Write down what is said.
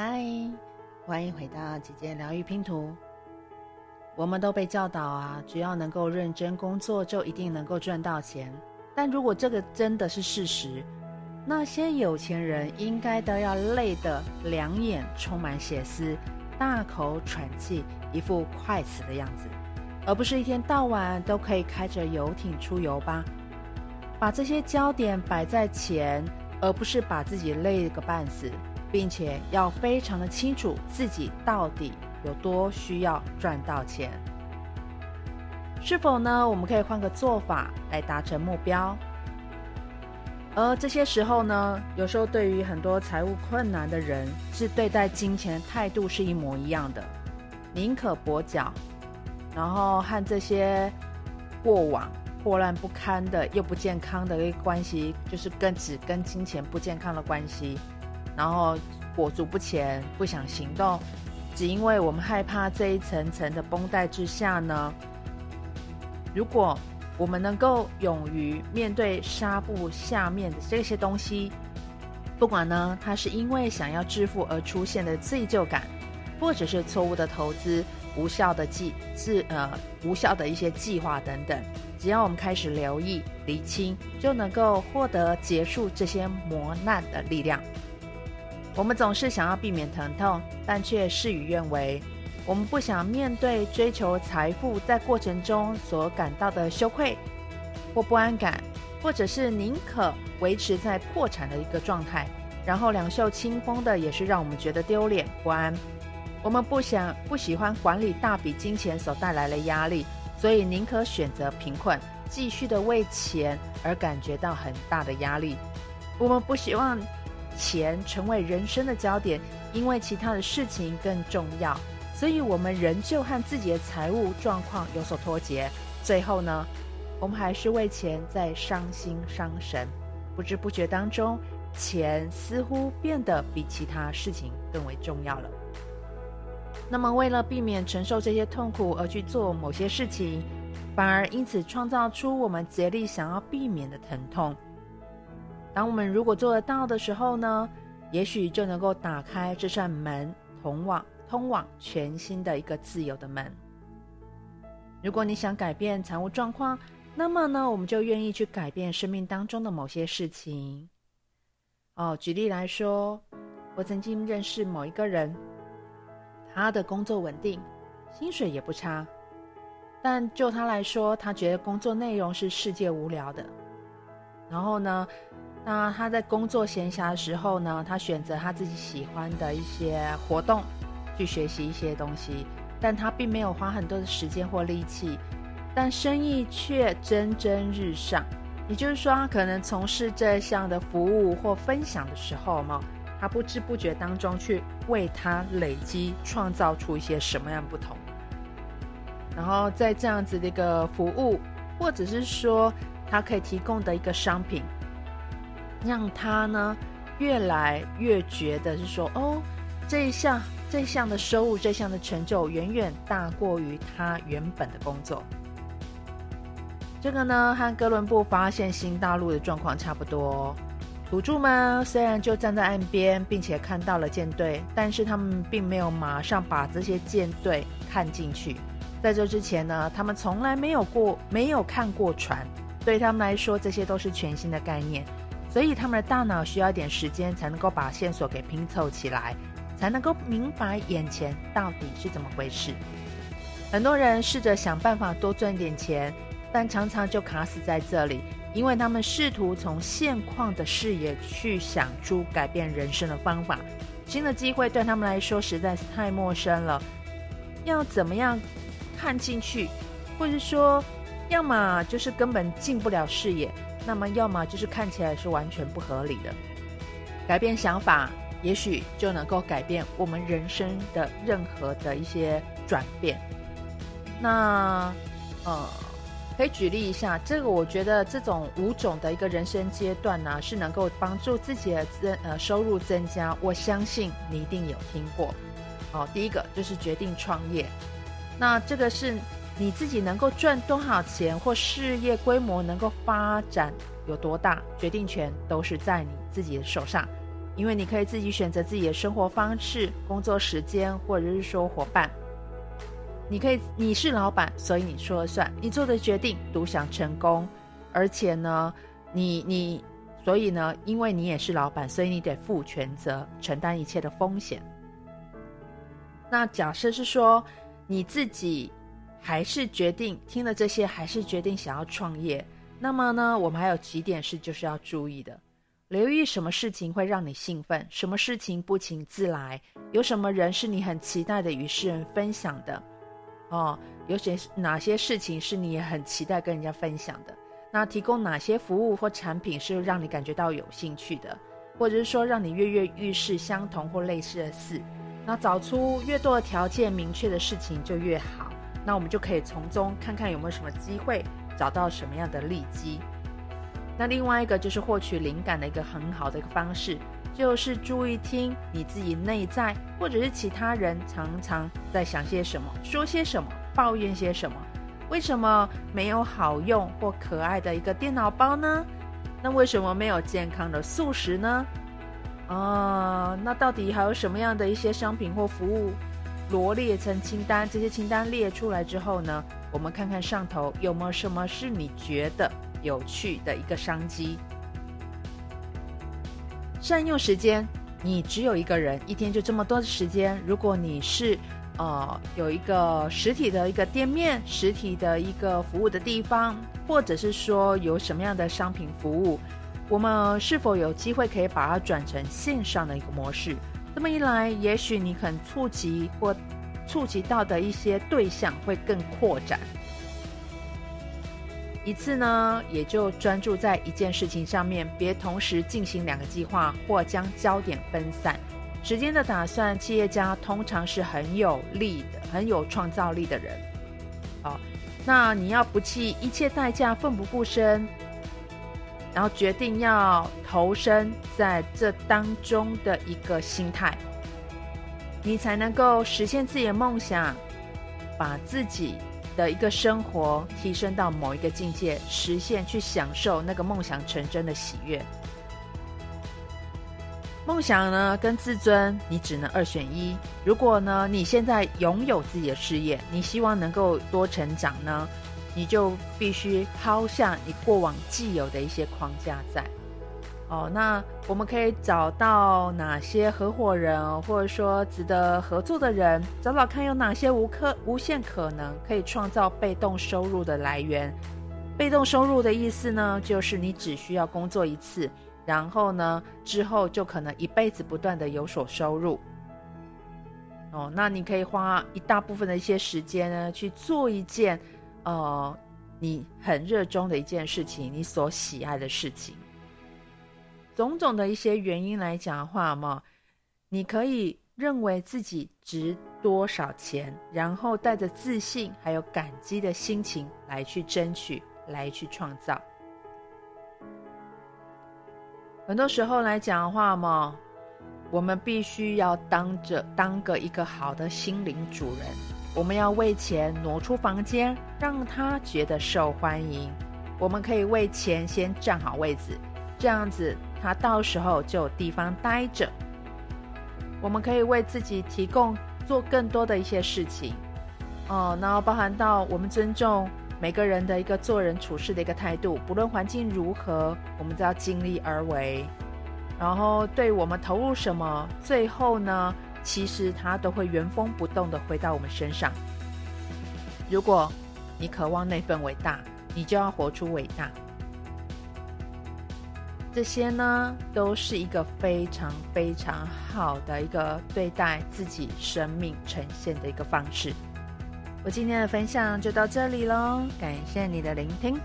嗨，欢迎回到姐姐疗愈拼图。我们都被教导啊，只要能够认真工作，就一定能够赚到钱。但如果这个真的是事实，那些有钱人应该都要累得两眼充满血丝，大口喘气，一副快死的样子，而不是一天到晚都可以开着游艇出游吧？把这些焦点摆在钱，而不是把自己累个半死，并且要非常的清楚自己到底有多需要赚到钱。是否呢？我们可以换个做法来达成目标。而这些时候呢，有时候对于很多财务困难的人，是对待金钱态度是一模一样的，宁可跛脚，然后和这些过往破烂不堪的又不健康的一个关系，就是跟只跟金钱不健康的关系，然后裹足不前，不想行动，只因为我们害怕这一层层的绷带之下呢。如果我们能够勇于面对纱布下面的这些东西，不管呢，它是因为想要致富而出现的罪疚感，或者是错误的投资、无效的计是呃无效的一些计划等等，只要我们开始留意、厘清，就能够获得结束这些磨难的力量。我们总是想要避免疼痛，但却事与愿违。我们不想面对追求财富在过程中所感到的羞愧或不安感，或者是宁可维持在破产的一个状态，然后两袖清风的也是让我们觉得丢脸不安。我们不想不喜欢管理大笔金钱所带来的压力，所以宁可选择贫困，继续的为钱而感觉到很大的压力。我们不希望钱成为人生的焦点，因为其他的事情更重要。所以，我们仍旧和自己的财务状况有所脱节。最后呢，我们还是为钱在伤心伤神。不知不觉当中，钱似乎变得比其他事情更为重要了。那么，为了避免承受这些痛苦而去做某些事情，反而因此创造出我们竭力想要避免的疼痛。当我们如果做得到的时候呢，也许就能够打开这扇门，通往。通往全新的一个自由的门。如果你想改变财务状况，那么呢，我们就愿意去改变生命当中的某些事情。哦，举例来说，我曾经认识某一个人，他的工作稳定，薪水也不差，但就他来说，他觉得工作内容是世界无聊的。然后呢，那他在工作闲暇的时候呢，他选择他自己喜欢的一些活动。去学习一些东西，但他并没有花很多的时间或力气，但生意却蒸蒸日上。也就是说，他可能从事这项的服务或分享的时候嘛，他不知不觉当中去为他累积创造出一些什么样不同。然后在这样子的一个服务，或者是说他可以提供的一个商品，让他呢越来越觉得是说，哦，这一项。这项的收入，这项的成就远远大过于他原本的工作。这个呢，和哥伦布发现新大陆的状况差不多。土著们虽然就站在岸边，并且看到了舰队，但是他们并没有马上把这些舰队看进去。在这之前呢，他们从来没有过，没有看过船，对他们来说，这些都是全新的概念。所以他们的大脑需要一点时间，才能够把线索给拼凑起来。才能够明白眼前到底是怎么回事。很多人试着想办法多赚点钱，但常常就卡死在这里，因为他们试图从现况的视野去想出改变人生的方法。新的机会对他们来说实在是太陌生了，要怎么样看进去，或者说，要么就是根本进不了视野，那么要么就是看起来是完全不合理的。改变想法。也许就能够改变我们人生的任何的一些转变。那，呃，可以举例一下，这个我觉得这种五种的一个人生阶段呢，是能够帮助自己的增呃收入增加。我相信你一定有听过。哦，第一个就是决定创业。那这个是你自己能够赚多少钱，或事业规模能够发展有多大，决定权都是在你自己的手上。因为你可以自己选择自己的生活方式、工作时间，或者是说伙伴。你可以，你是老板，所以你说了算，你做的决定独享成功。而且呢，你你，所以呢，因为你也是老板，所以你得负全责，承担一切的风险。那假设是说你自己还是决定听了这些，还是决定想要创业，那么呢，我们还有几点是就是要注意的。留意什么事情会让你兴奋，什么事情不请自来，有什么人是你很期待的与世人分享的，哦，有些哪些事情是你很期待跟人家分享的？那提供哪些服务或产品是让你感觉到有兴趣的，或者是说让你跃跃欲试相同或类似的事？那找出越多的条件明确的事情就越好，那我们就可以从中看看有没有什么机会，找到什么样的利基。那另外一个就是获取灵感的一个很好的一个方式，就是注意听你自己内在或者是其他人常常在想些什么，说些什么，抱怨些什么。为什么没有好用或可爱的一个电脑包呢？那为什么没有健康的素食呢？啊，那到底还有什么样的一些商品或服务罗列成清单？这些清单列出来之后呢，我们看看上头有没有什么是你觉得。有趣的一个商机，善用时间。你只有一个人，一天就这么多的时间。如果你是呃有一个实体的一个店面、实体的一个服务的地方，或者是说有什么样的商品服务，我们是否有机会可以把它转成线上的一个模式？这么一来，也许你肯触及或触及到的一些对象会更扩展。一次呢，也就专注在一件事情上面，别同时进行两个计划，或将焦点分散。时间的打算，企业家通常是很有力的、很有创造力的人。好，那你要不计一切代价、奋不顾身，然后决定要投身在这当中的一个心态，你才能够实现自己的梦想，把自己。的一个生活提升到某一个境界，实现去享受那个梦想成真的喜悦。梦想呢，跟自尊，你只能二选一。如果呢，你现在拥有自己的事业，你希望能够多成长呢，你就必须抛下你过往既有的一些框架在。哦，那我们可以找到哪些合伙人，或者说值得合作的人，找找看有哪些无可无限可能可以创造被动收入的来源。被动收入的意思呢，就是你只需要工作一次，然后呢，之后就可能一辈子不断的有所收入。哦，那你可以花一大部分的一些时间呢，去做一件，呃，你很热衷的一件事情，你所喜爱的事情。种种的一些原因来讲的话嘛，你可以认为自己值多少钱，然后带着自信还有感激的心情来去争取，来去创造。很多时候来讲的话嘛，我们必须要当着当个一个好的心灵主人，我们要为钱挪出房间，让他觉得受欢迎。我们可以为钱先占好位置，这样子。他到时候就有地方待着，我们可以为自己提供做更多的一些事情，哦，然后包含到我们尊重每个人的一个做人处事的一个态度，不论环境如何，我们都要尽力而为。然后对我们投入什么，最后呢，其实它都会原封不动的回到我们身上。如果你渴望那份伟大，你就要活出伟大。这些呢，都是一个非常非常好的一个对待自己生命呈现的一个方式。我今天的分享就到这里喽，感谢你的聆听。